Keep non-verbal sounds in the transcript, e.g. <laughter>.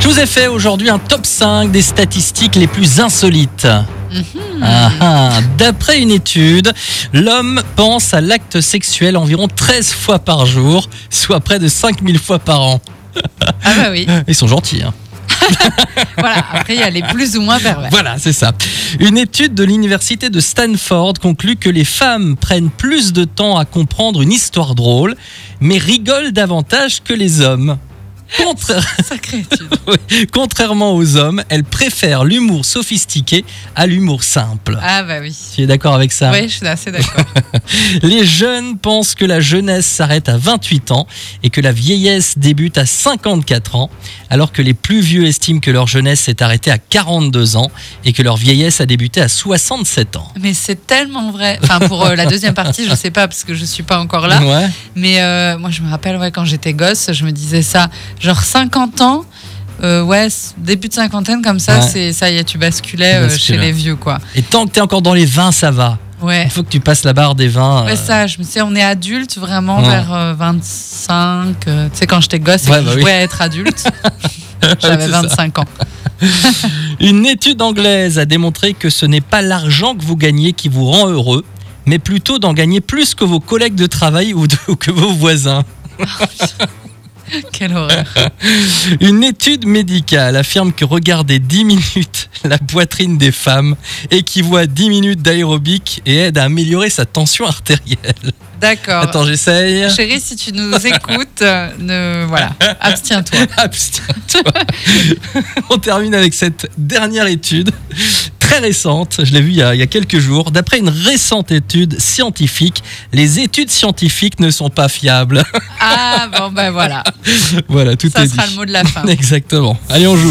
Je vous ai fait aujourd'hui un top 5 des statistiques les plus insolites. Ah, ah. D'après une étude, l'homme pense à l'acte sexuel environ 13 fois par jour, soit près de 5000 fois par an. Ah bah oui. <laughs> Ils sont gentils. Hein. <laughs> Voilà, après il y a les plus ou moins pervers. Voilà, c'est ça. Une étude de l'université de Stanford conclut que les femmes prennent plus de temps à comprendre une histoire drôle, mais rigolent davantage que les hommes. Contra-. <laughs> <laughs> Oui. Contrairement aux hommes, elles préfèrent l'humour sophistiqué à l'humour simple. Ah bah oui. Tu es d'accord avec ça? Oui, je suis assez d'accord. <laughs> Les jeunes pensent que la jeunesse s'arrête à 28 ans et que la vieillesse débute à 54 ans, alors que les plus vieux estiment que leur jeunesse s'est arrêtée à 42 ans et que leur vieillesse a débuté à 67 ans. Mais c'est tellement vrai. Enfin, pour euh, la deuxième partie, je sais pas parce que je suis pas encore là. Ouais. Mais euh, moi, je me rappelle, ouais, quand j'étais gosse, je me disais ça. Genre 50 ans, euh, ouais, début de cinquantaine, comme ça, Ouais. c'est ça y est, tu basculais euh, chez les vieux, quoi. Et tant que tu es encore dans les 20, ça va. Ouais. Il faut que tu passes la barre des 20. Ouais, euh, ça, je me disais, on est adulte vraiment Ouais. vers euh, 25. euh, tu sais, quand j'étais gosse et Ouais, que bah je oui. jouais à être adulte, <laughs> <laughs> j'avais C'est ça. 25 ans. <laughs> Une étude anglaise a démontré que ce n'est pas l'argent que vous gagnez qui vous rend heureux, mais plutôt d'en gagner plus que vos collègues de travail ou, de- ou que vos voisins. <laughs> Quelle horreur. <laughs> Une étude médicale affirme que regarder 10 minutes <laughs> la poitrine des femmes équivaut à 10 minutes d'aérobic et aide à améliorer sa tension artérielle. D'accord. Attends, j'essaye. Chérie, si tu nous écoutes, euh, ne, voilà, abstiens-toi. Abstiens-toi. On termine avec cette dernière étude très récente. Je l'ai vue il, y a- il y a quelques jours. D'après une récente étude scientifique, les études scientifiques ne sont pas fiables. Ah bon, ben voilà, <laughs> voilà, tout ça est sera dit. le mot de la fin. <laughs> Exactement. Allez, on joue.